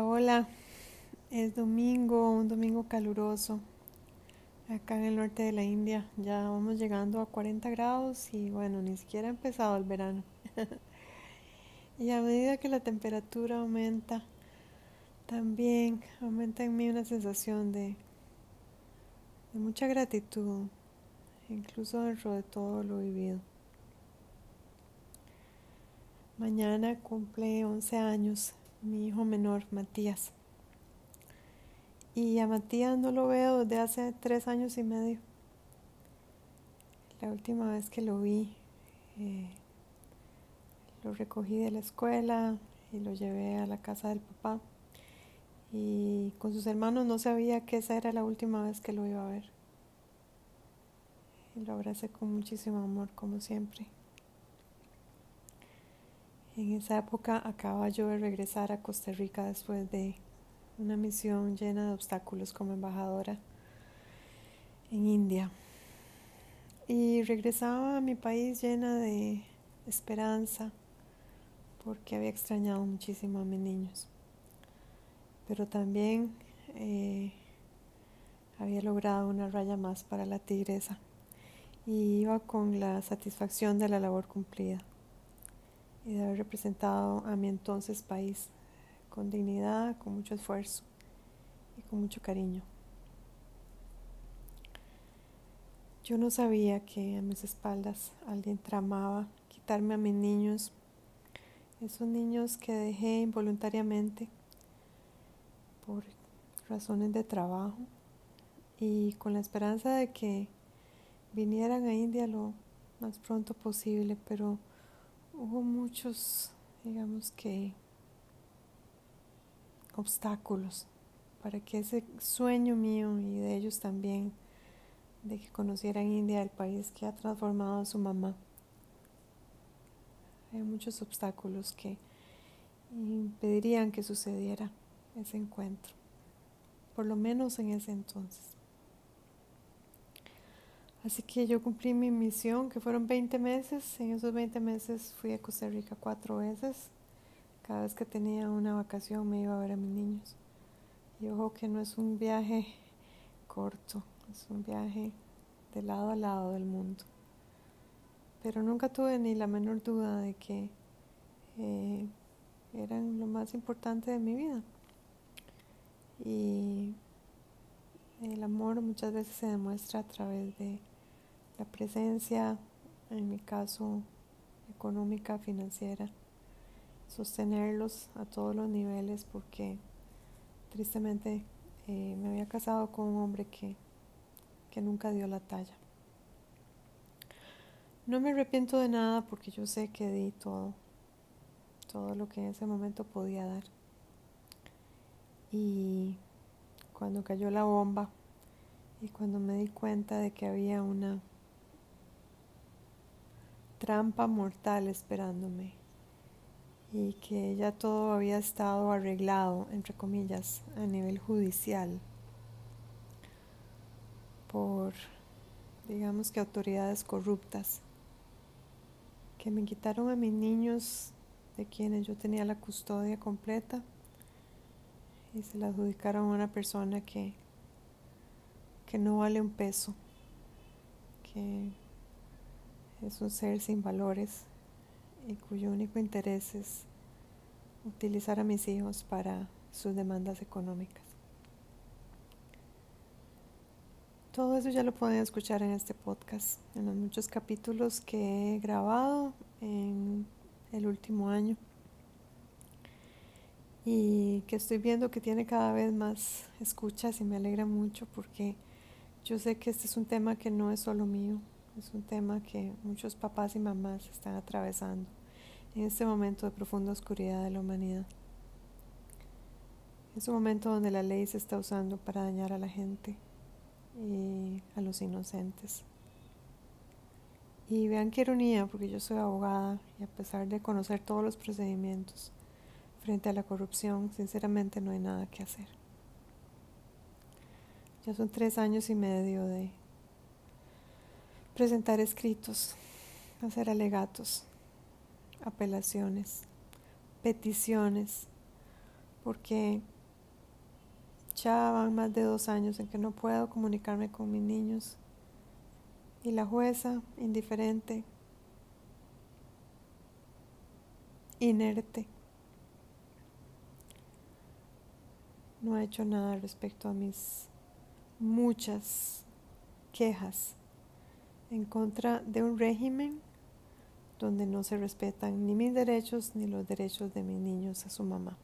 Hola. Es domingo, un domingo caluroso. Acá en el norte de la India ya vamos llegando a 40 grados y bueno, ni siquiera ha empezado el verano. y a medida que la temperatura aumenta, también aumenta en mí una sensación de, de mucha gratitud, incluso dentro de todo lo vivido. Mañana cumple 11 años mi hijo menor, Matías. Y a Matías no lo veo desde hace tres años y medio. La última vez que lo vi, eh, lo recogí de la escuela y lo llevé a la casa del papá. Y con sus hermanos no sabía que esa era la última vez que lo iba a ver. Y lo abracé con muchísimo amor, como siempre. En esa época acababa yo de regresar a Costa Rica después de una misión llena de obstáculos como embajadora en India. Y regresaba a mi país llena de esperanza porque había extrañado muchísimo a mis niños. Pero también eh, había logrado una raya más para la tigresa y iba con la satisfacción de la labor cumplida y de haber representado a mi entonces país con dignidad, con mucho esfuerzo y con mucho cariño. Yo no sabía que a mis espaldas alguien tramaba quitarme a mis niños, esos niños que dejé involuntariamente por razones de trabajo y con la esperanza de que vinieran a India lo más pronto posible, pero hubo muchos, digamos que, obstáculos para que ese sueño mío y de ellos también, de que conocieran India, el país que ha transformado a su mamá. Hay muchos obstáculos que impedirían que sucediera ese encuentro, por lo menos en ese entonces. Así que yo cumplí mi misión, que fueron 20 meses. En esos 20 meses fui a Costa Rica cuatro veces. Cada vez que tenía una vacación me iba a ver a mis niños. Y ojo que no es un viaje corto, es un viaje de lado a lado del mundo. Pero nunca tuve ni la menor duda de que eh, eran lo más importante de mi vida. Y el amor muchas veces se demuestra a través de la presencia, en mi caso, económica, financiera, sostenerlos a todos los niveles porque tristemente eh, me había casado con un hombre que, que nunca dio la talla. No me arrepiento de nada porque yo sé que di todo, todo lo que en ese momento podía dar. Y cuando cayó la bomba y cuando me di cuenta de que había una trampa mortal esperándome y que ya todo había estado arreglado, entre comillas, a nivel judicial por, digamos que autoridades corruptas, que me quitaron a mis niños de quienes yo tenía la custodia completa y se la adjudicaron a una persona que, que no vale un peso, que es un ser sin valores y cuyo único interés es utilizar a mis hijos para sus demandas económicas. Todo eso ya lo pueden escuchar en este podcast, en los muchos capítulos que he grabado en el último año y que estoy viendo que tiene cada vez más escuchas y me alegra mucho porque yo sé que este es un tema que no es solo mío, es un tema que muchos papás y mamás están atravesando en este momento de profunda oscuridad de la humanidad. Es un momento donde la ley se está usando para dañar a la gente y a los inocentes. Y vean qué ironía, porque yo soy abogada y a pesar de conocer todos los procedimientos frente a la corrupción, sinceramente no hay nada que hacer. Ya son tres años y medio de presentar escritos, hacer alegatos, apelaciones, peticiones, porque ya van más de dos años en que no puedo comunicarme con mis niños. Y la jueza, indiferente, inerte, no ha hecho nada respecto a mis muchas quejas en contra de un régimen donde no se respetan ni mis derechos ni los derechos de mis niños a su mamá.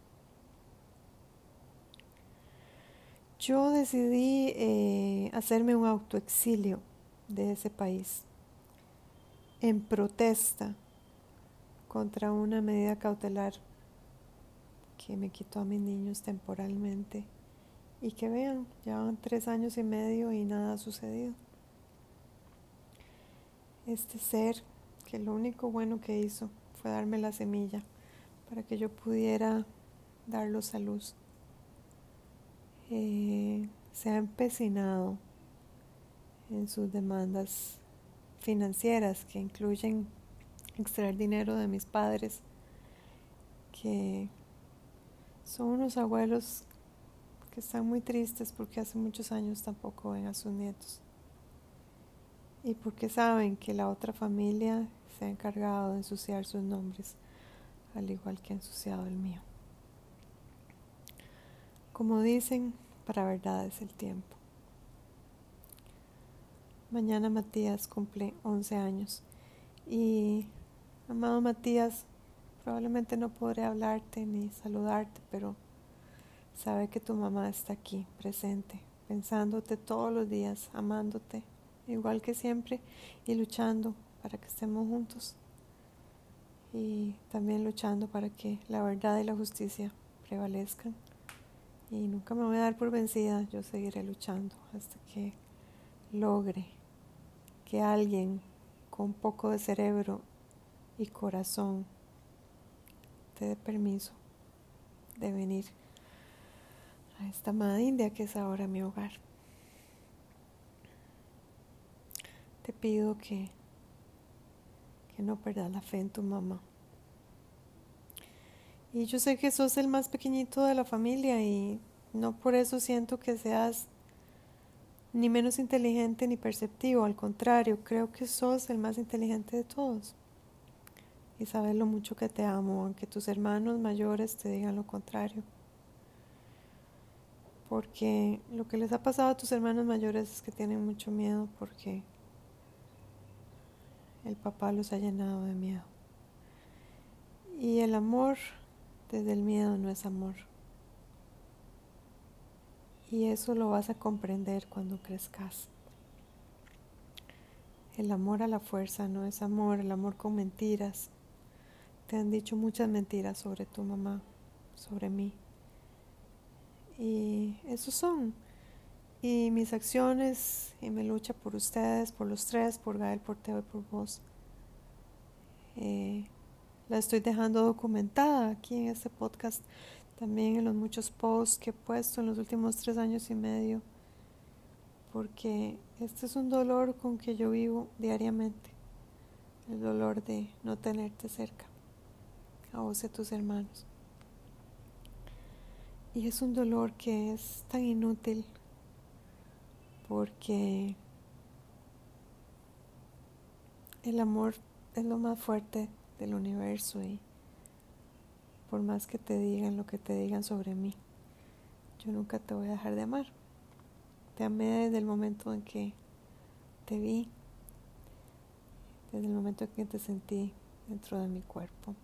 Yo decidí eh, hacerme un autoexilio de ese país en protesta contra una medida cautelar que me quitó a mis niños temporalmente y que vean, ya van tres años y medio y nada ha sucedido. Este ser que lo único bueno que hizo fue darme la semilla para que yo pudiera darlos a luz. Eh, se ha empecinado en sus demandas financieras que incluyen extraer dinero de mis padres, que son unos abuelos que están muy tristes porque hace muchos años tampoco ven a sus nietos y porque saben que la otra familia se ha encargado de ensuciar sus nombres, al igual que ha ensuciado el mío. Como dicen, para verdad es el tiempo. Mañana Matías cumple 11 años y, amado Matías, probablemente no podré hablarte ni saludarte, pero sabe que tu mamá está aquí, presente, pensándote todos los días, amándote, igual que siempre, y luchando para que estemos juntos. Y también luchando para que la verdad y la justicia prevalezcan. Y nunca me voy a dar por vencida, yo seguiré luchando hasta que logre que alguien con poco de cerebro y corazón te dé permiso de venir a esta amada India que es ahora mi hogar. Te pido que, que no perdas la fe en tu mamá. Y yo sé que sos el más pequeñito de la familia y no por eso siento que seas ni menos inteligente ni perceptivo, al contrario, creo que sos el más inteligente de todos. Y sabes lo mucho que te amo, aunque tus hermanos mayores te digan lo contrario. Porque lo que les ha pasado a tus hermanos mayores es que tienen mucho miedo porque el papá los ha llenado de miedo. Y el amor desde el miedo no es amor. Y eso lo vas a comprender cuando crezcas. El amor a la fuerza no es amor, el amor con mentiras. Te han dicho muchas mentiras sobre tu mamá, sobre mí. Y esos son. Y mis acciones y mi lucha por ustedes, por los tres, por Gael, por Teo y por vos. Eh, la estoy dejando documentada aquí en este podcast también en los muchos posts que he puesto en los últimos tres años y medio, porque este es un dolor con que yo vivo diariamente, el dolor de no tenerte cerca, a vos y a tus hermanos. Y es un dolor que es tan inútil porque el amor es lo más fuerte del universo y por más que te digan lo que te digan sobre mí. Yo nunca te voy a dejar de amar. Te amé desde el momento en que te vi, desde el momento en que te sentí dentro de mi cuerpo.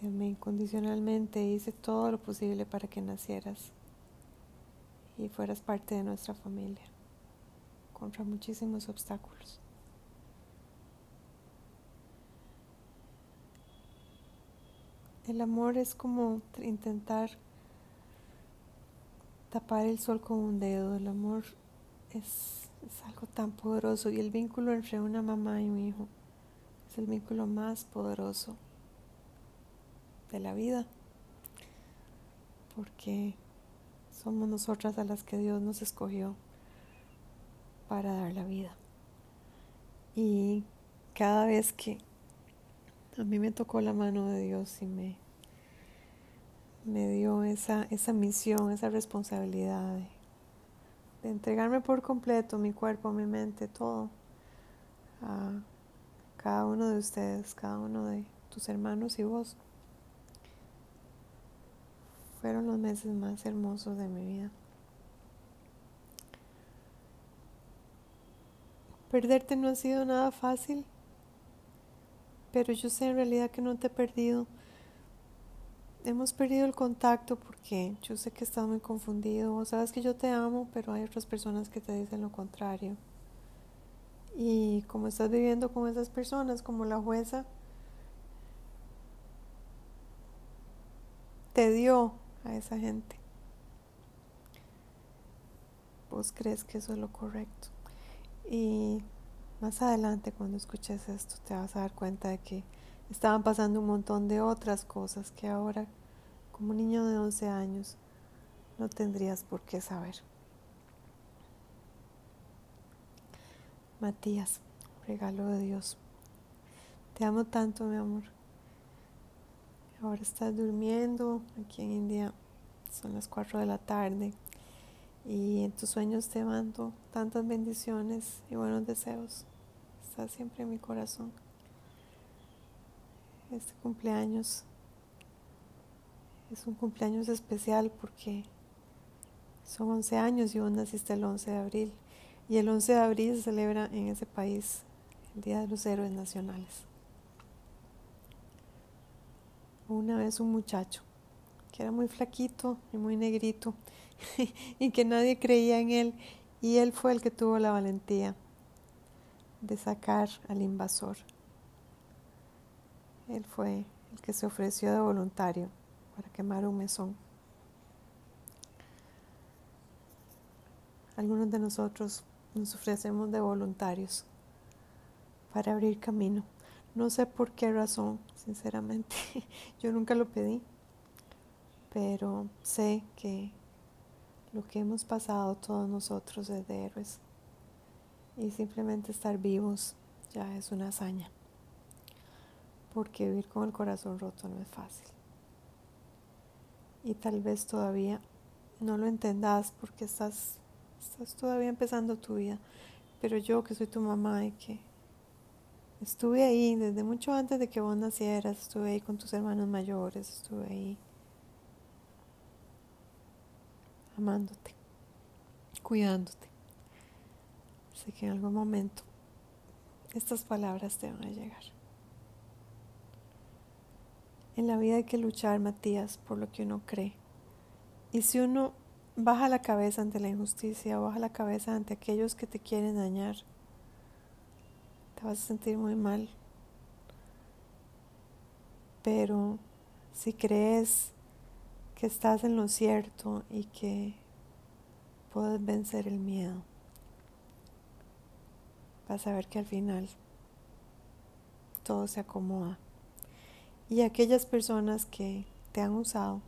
Te amé incondicionalmente hice todo lo posible para que nacieras y fueras parte de nuestra familia, contra muchísimos obstáculos. El amor es como intentar tapar el sol con un dedo. El amor es, algo tan poderoso y el vínculo entre una mamá y un hijo es el vínculo más poderoso de la vida. Porque somos nosotras a las que Dios nos escogió para dar la vida. Y cada vez que a mí me tocó la mano de Dios y me, me dio esa, esa misión, esa responsabilidad de, de entregarme por completo mi cuerpo, mi mente, todo a cada uno de ustedes, cada uno de tus hermanos y vos. Fueron los meses más hermosos de mi vida. Perderte no ha sido nada fácil, pero yo sé en realidad que no te he perdido. Hemos perdido el contacto porque yo sé que estás muy confundido. Sabes que yo te amo, pero hay otras personas que te dicen lo contrario. Y como estás viviendo con esas personas, como la jueza, te dio a esa gente. Vos crees que eso es lo correcto. Y más adelante cuando escuches esto te vas a dar cuenta de que estaban pasando un montón de otras cosas que ahora, como niño de 11 años, no tendrías por qué saber. Matías, regalo de Dios. Te amo tanto, mi amor. Ahora estás durmiendo. Aquí en India son las 4 de la tarde. Y en tus sueños te mando tantas bendiciones y buenos deseos. Estás siempre en mi corazón. Este cumpleaños es un cumpleaños especial porque son 11 años y vos naciste el 11 de abril. Y el 11 de abril se celebra en ese país el Día de los Héroes Nacionales. Una vez un muchacho que era muy flaquito y muy negrito y que nadie creía en él. Y él fue el que tuvo la valentía de sacar al invasor. Él fue el que se ofreció de voluntario para quemar un mesón. Algunos de nosotros nos ofrecemos de voluntarios para abrir camino. No sé por qué razón, sinceramente. Yo nunca lo pedí, pero sé que lo que hemos pasado todos nosotros es de héroes. Y simplemente estar vivos ya es una hazaña. Porque vivir con el corazón roto no es fácil. Y tal vez todavía no lo entendas porque estás, estás todavía empezando tu vida. Pero yo que soy tu mamá y que estuve ahí desde mucho antes de que vos nacieras, estuve ahí con tus hermanos mayores, estuve ahí amándote, cuidándote. Sé que en algún momento estas palabras te van a llegar. En la vida hay que luchar, Matías, por lo que uno cree. Y si uno baja la cabeza ante la injusticia, baja la cabeza ante aquellos que te quieren dañar, te vas a sentir muy mal. Pero si crees que estás en lo cierto y que puedes vencer el miedo. Vas a ver que al final todo se acomoda. Y aquellas personas que te han usado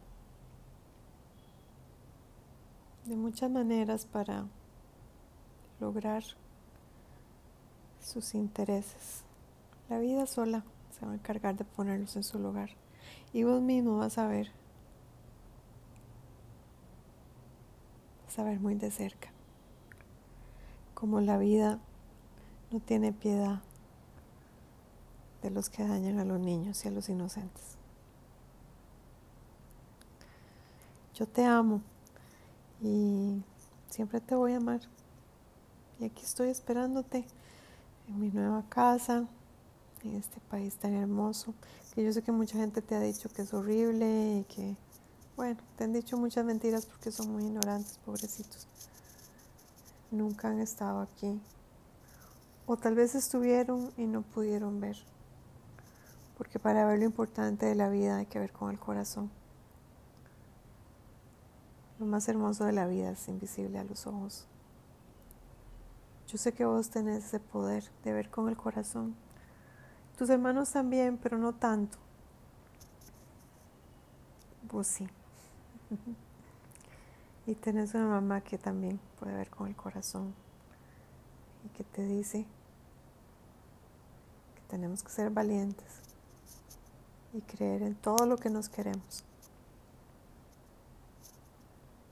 de muchas maneras para lograr sus intereses. La vida sola se va a encargar de ponerlos en su lugar. Y vos mismo vas a ver ver muy de cerca como la vida no tiene piedad de los que dañan a los niños y a los inocentes. Yo te amo y siempre te voy a amar. Y aquí estoy esperándote en mi nueva casa, en este país tan hermoso, que yo sé que mucha gente te ha dicho que es horrible y que bueno, te han dicho muchas mentiras porque son muy ignorantes, pobrecitos. Nunca han estado aquí. O tal vez estuvieron y no pudieron ver. Porque para ver lo importante de la vida hay que ver con el corazón. Lo más hermoso de la vida es invisible a los ojos. Yo sé que vos tenés ese poder de ver con el corazón. Tus hermanos también, pero no tanto. Vos sí. Y tenés una mamá que también puede ver con el corazón y que te dice que tenemos que ser valientes y creer en todo lo que nos queremos.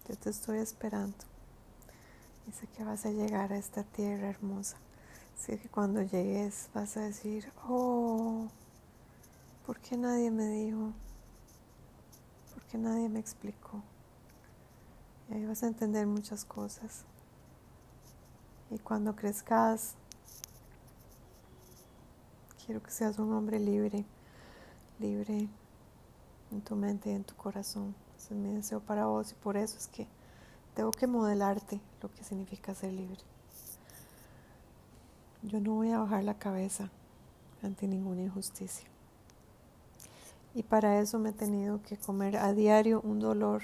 Yo te estoy esperando. Sé que vas a llegar a esta tierra hermosa. Sé que cuando llegues vas a decir, oh, ¿por qué nadie me dijo? ¿Por qué nadie me explicó? Y ahí vas a entender muchas cosas. Y cuando crezcas, quiero que seas un hombre libre, libre en tu mente y en tu corazón. Ese es mi deseo para vos y por eso es que tengo que modelarte lo que significa ser libre. Yo no voy a bajar la cabeza ante ninguna injusticia. Y para eso me he tenido que comer a diario un dolor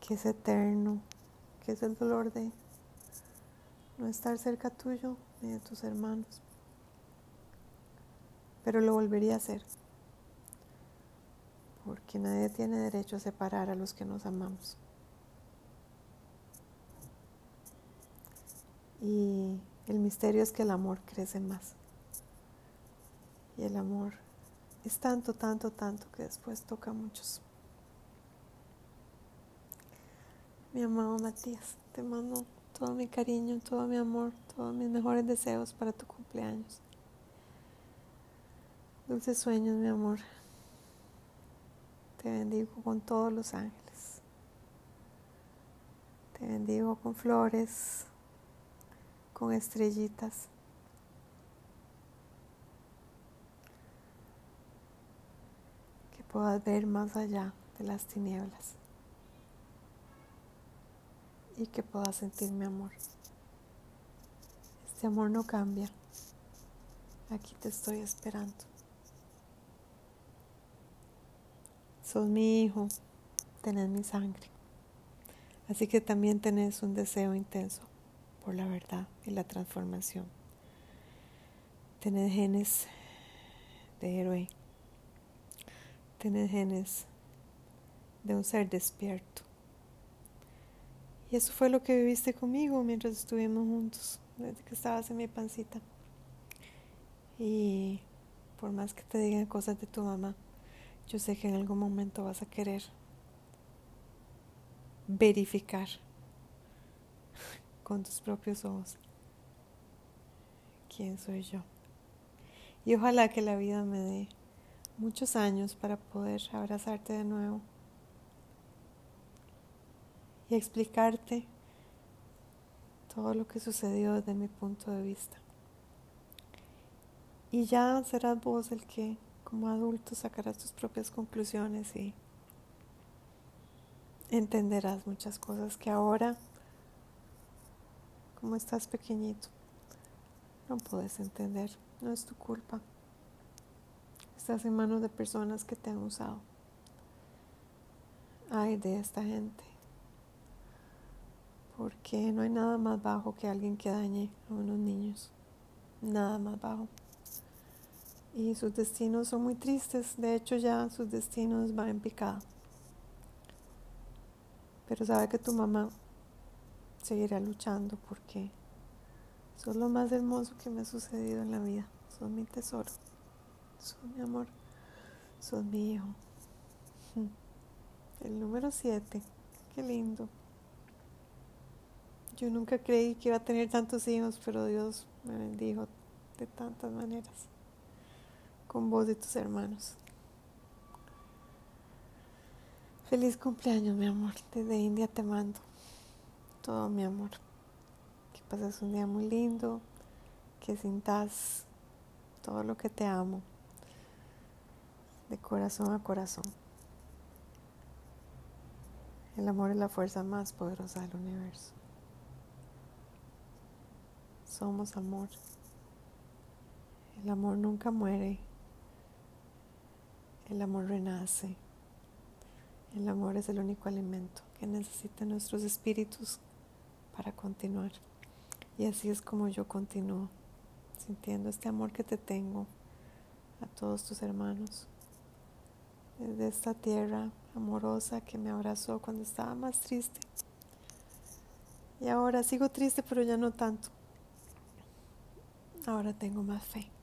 que es eterno, que es el dolor de no estar cerca tuyo ni de tus hermanos. Pero lo volvería a hacer, porque nadie tiene derecho a separar a los que nos amamos. Y el misterio es que el amor crece más. Y el amor es tanto, tanto, tanto que después toca a muchos. Mi amado Matías, te mando todo mi cariño, todo mi amor, todos mis mejores deseos para tu cumpleaños. Dulces sueños, mi amor. Te bendigo con todos los ángeles. Te bendigo con flores, con estrellitas. Que puedas ver más allá de las tinieblas y que puedas sentir mi amor. Este amor no cambia. Aquí te estoy esperando. Sos mi hijo, tenés mi sangre. Así que también tenés un deseo intenso por la verdad y la transformación. Tenés genes de héroe. Tenés genes de un ser despierto. Y eso fue lo que viviste conmigo mientras estuvimos juntos, desde que estabas en mi pancita. Y por más que te digan cosas de tu mamá, yo sé que en algún momento vas a querer verificar con tus propios ojos quién soy yo. Y ojalá que la vida me dé muchos años para poder abrazarte de nuevo y explicarte todo lo que sucedió desde mi punto de vista. Y ya serás vos el que como adulto sacarás tus propias conclusiones y entenderás muchas cosas que ahora, como estás pequeñito, no puedes entender. No es tu culpa. Estás en manos de personas que te han usado. Ay de esta gente porque no hay nada más bajo que alguien que dañe a unos niños, nada más bajo. Y sus destinos son muy tristes, de hecho ya sus destinos van en picada. Pero sabe que tu mamá seguirá luchando porque sos lo más hermoso que me ha sucedido en la vida, sos mi tesoro, sos mi amor, sos mi hijo. El número 7, qué lindo. Yo nunca creí que iba a tener tantos hijos, pero Dios me bendijo de tantas maneras, con vos y tus hermanos. Feliz cumpleaños, mi amor. Desde India te mando todo mi amor. Que pases un día muy lindo, que sintas todo lo que te amo, de corazón a corazón. El amor es la fuerza más poderosa del universo. Somos amor. El amor nunca muere. El amor renace. El amor es el único alimento que necesitan nuestros espíritus para continuar. Y así es como yo continúo, sintiendo este amor que te tengo a todos tus hermanos. Desde esta tierra amorosa que me abrazó cuando estaba más triste. Y ahora sigo triste, pero ya no tanto. Ahora tengo más fe.